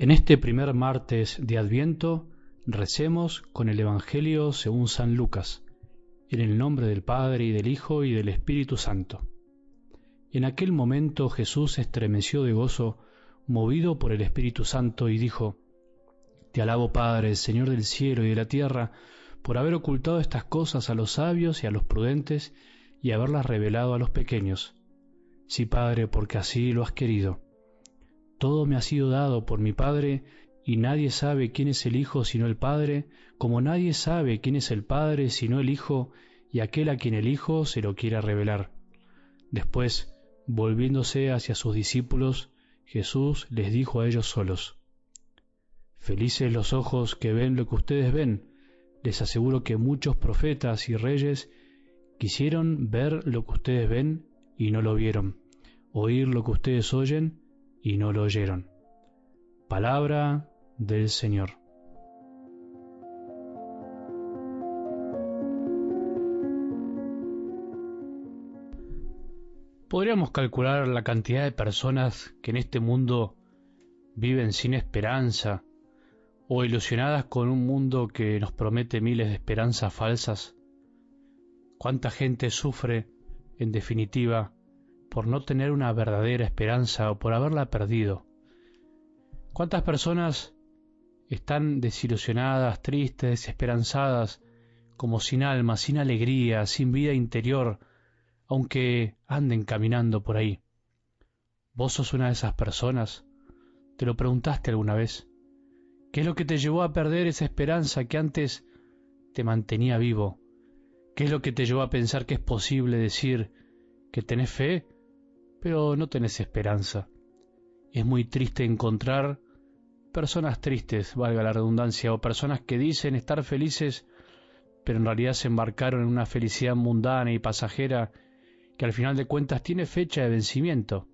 En este primer martes de Adviento recemos con el Evangelio según San Lucas, en el nombre del Padre y del Hijo y del Espíritu Santo. En aquel momento Jesús estremeció de gozo, movido por el Espíritu Santo, y dijo, Te alabo Padre, Señor del cielo y de la tierra, por haber ocultado estas cosas a los sabios y a los prudentes, y haberlas revelado a los pequeños. Sí, Padre, porque así lo has querido. Todo me ha sido dado por mi Padre, y nadie sabe quién es el Hijo sino el Padre, como nadie sabe quién es el Padre sino el Hijo, y aquel a quien el Hijo se lo quiera revelar. Después, volviéndose hacia sus discípulos, Jesús les dijo a ellos solos, Felices los ojos que ven lo que ustedes ven. Les aseguro que muchos profetas y reyes quisieron ver lo que ustedes ven y no lo vieron, oír lo que ustedes oyen y no lo oyeron. Palabra del Señor. Podríamos calcular la cantidad de personas que en este mundo viven sin esperanza o ilusionadas con un mundo que nos promete miles de esperanzas falsas. ¿Cuánta gente sufre, en definitiva, por no tener una verdadera esperanza o por haberla perdido. ¿Cuántas personas están desilusionadas, tristes, desesperanzadas, como sin alma, sin alegría, sin vida interior, aunque anden caminando por ahí? ¿Vos sos una de esas personas? ¿Te lo preguntaste alguna vez? ¿Qué es lo que te llevó a perder esa esperanza que antes te mantenía vivo? ¿Qué es lo que te llevó a pensar que es posible decir que tenés fe pero no tenés esperanza. Es muy triste encontrar personas tristes, valga la redundancia, o personas que dicen estar felices, pero en realidad se embarcaron en una felicidad mundana y pasajera que al final de cuentas tiene fecha de vencimiento.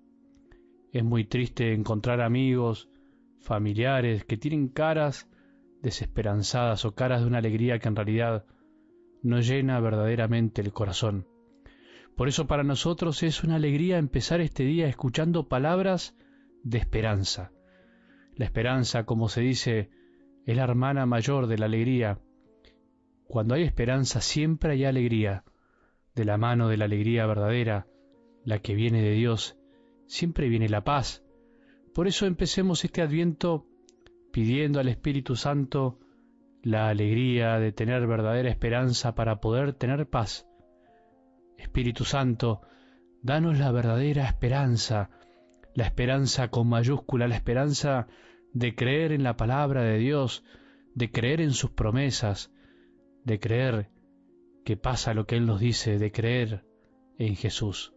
Es muy triste encontrar amigos, familiares que tienen caras desesperanzadas o caras de una alegría que en realidad no llena verdaderamente el corazón. Por eso para nosotros es una alegría empezar este día escuchando palabras de esperanza. La esperanza, como se dice, es la hermana mayor de la alegría. Cuando hay esperanza siempre hay alegría. De la mano de la alegría verdadera, la que viene de Dios, siempre viene la paz. Por eso empecemos este adviento pidiendo al Espíritu Santo la alegría de tener verdadera esperanza para poder tener paz Espíritu Santo, danos la verdadera esperanza, la esperanza con mayúscula, la esperanza de creer en la palabra de Dios, de creer en sus promesas, de creer que pasa lo que Él nos dice, de creer en Jesús.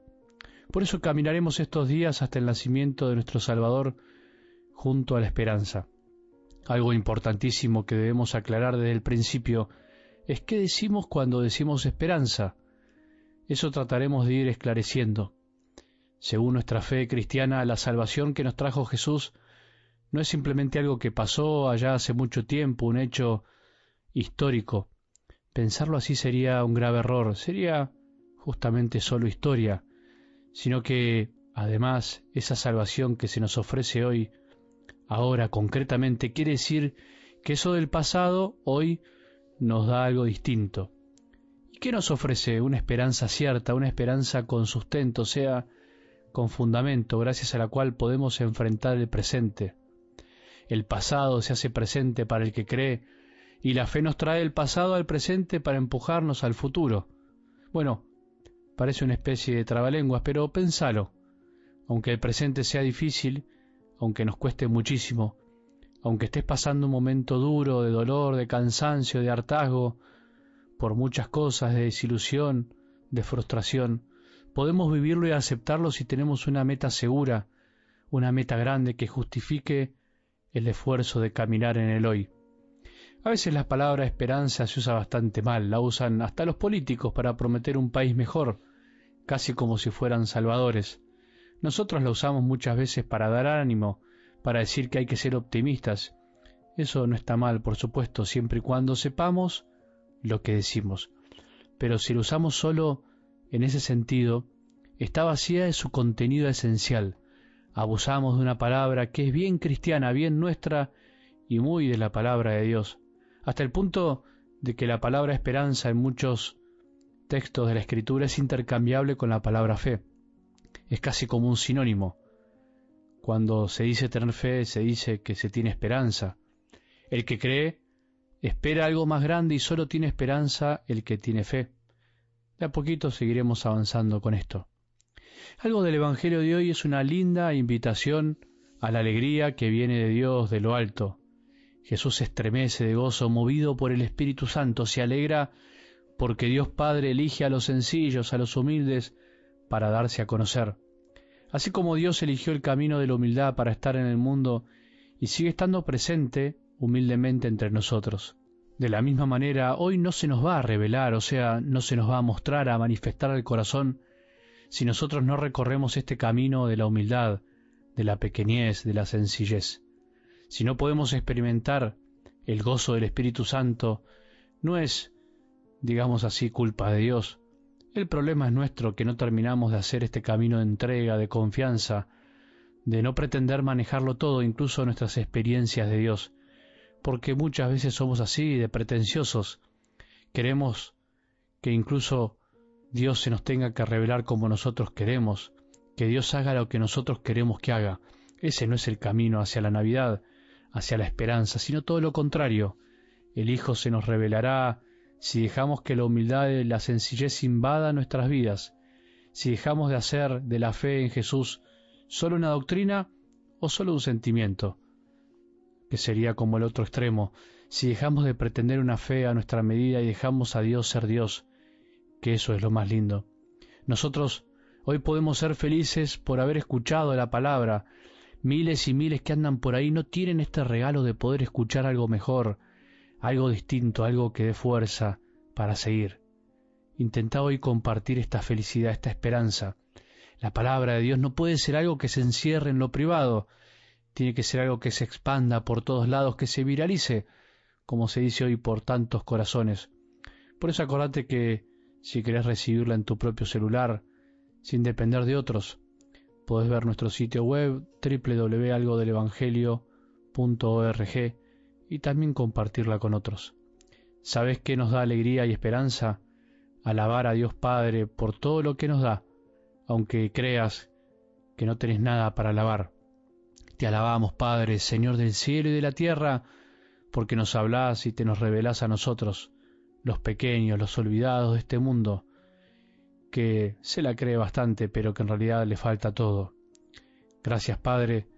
Por eso caminaremos estos días hasta el nacimiento de nuestro Salvador junto a la esperanza. Algo importantísimo que debemos aclarar desde el principio es qué decimos cuando decimos esperanza. Eso trataremos de ir esclareciendo. Según nuestra fe cristiana, la salvación que nos trajo Jesús no es simplemente algo que pasó allá hace mucho tiempo, un hecho histórico. Pensarlo así sería un grave error, sería justamente solo historia, sino que, además, esa salvación que se nos ofrece hoy, ahora concretamente, quiere decir que eso del pasado hoy nos da algo distinto. ¿Qué nos ofrece una esperanza cierta, una esperanza con sustento, sea con fundamento, gracias a la cual podemos enfrentar el presente? El pasado se hace presente para el que cree, y la fe nos trae el pasado al presente para empujarnos al futuro. Bueno, parece una especie de trabalenguas, pero pensalo. Aunque el presente sea difícil, aunque nos cueste muchísimo, aunque estés pasando un momento duro de dolor, de cansancio, de hartazgo, por muchas cosas, de desilusión, de frustración, podemos vivirlo y aceptarlo si tenemos una meta segura, una meta grande que justifique el esfuerzo de caminar en el hoy. A veces la palabra esperanza se usa bastante mal, la usan hasta los políticos para prometer un país mejor, casi como si fueran salvadores. Nosotros la usamos muchas veces para dar ánimo, para decir que hay que ser optimistas. Eso no está mal, por supuesto, siempre y cuando sepamos lo que decimos, pero si lo usamos solo en ese sentido, está vacía de su contenido esencial. abusamos de una palabra que es bien cristiana, bien nuestra y muy de la palabra de Dios, hasta el punto de que la palabra esperanza en muchos textos de la Escritura es intercambiable con la palabra fe. Es casi como un sinónimo. Cuando se dice tener fe, se dice que se tiene esperanza. El que cree espera algo más grande y solo tiene esperanza el que tiene fe. De a poquito seguiremos avanzando con esto. Algo del Evangelio de hoy es una linda invitación a la alegría que viene de Dios de lo alto. Jesús se estremece de gozo, movido por el Espíritu Santo, se alegra porque Dios Padre elige a los sencillos, a los humildes, para darse a conocer. Así como Dios eligió el camino de la humildad para estar en el mundo y sigue estando presente humildemente entre nosotros. De la misma manera, hoy no se nos va a revelar, o sea, no se nos va a mostrar, a manifestar el corazón, si nosotros no recorremos este camino de la humildad, de la pequeñez, de la sencillez. Si no podemos experimentar el gozo del Espíritu Santo, no es, digamos así, culpa de Dios. El problema es nuestro que no terminamos de hacer este camino de entrega, de confianza, de no pretender manejarlo todo, incluso nuestras experiencias de Dios, porque muchas veces somos así, de pretenciosos. Queremos que incluso Dios se nos tenga que revelar como nosotros queremos, que Dios haga lo que nosotros queremos que haga. Ese no es el camino hacia la Navidad, hacia la esperanza, sino todo lo contrario. El Hijo se nos revelará si dejamos que la humildad y la sencillez invada nuestras vidas, si dejamos de hacer de la fe en Jesús solo una doctrina o solo un sentimiento, que sería como el otro extremo, si dejamos de pretender una fe a nuestra medida y dejamos a Dios ser Dios, que eso es lo más lindo. Nosotros hoy podemos ser felices por haber escuchado la palabra. Miles y miles que andan por ahí no tienen este regalo de poder escuchar algo mejor, algo distinto, algo que dé fuerza para seguir. Intenta hoy compartir esta felicidad, esta esperanza. La palabra de Dios no puede ser algo que se encierre en lo privado, tiene que ser algo que se expanda por todos lados, que se viralice, como se dice hoy por tantos corazones. Por eso acordate que si querés recibirla en tu propio celular, sin depender de otros, podés ver nuestro sitio web www.algodelevangelio.org y también compartirla con otros. ¿Sabes qué nos da alegría y esperanza? Alabar a Dios Padre por todo lo que nos da, aunque creas que no tenés nada para alabar. Te alabamos, Padre, Señor del cielo y de la tierra, porque nos hablás y te nos revelás a nosotros, los pequeños, los olvidados de este mundo, que se la cree bastante, pero que en realidad le falta todo. Gracias, Padre,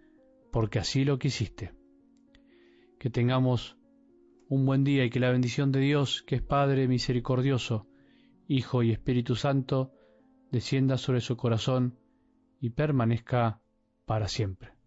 porque así lo quisiste. Que tengamos un buen día y que la bendición de Dios, que es Padre misericordioso, Hijo y Espíritu Santo, descienda sobre su corazón y permanezca para siempre.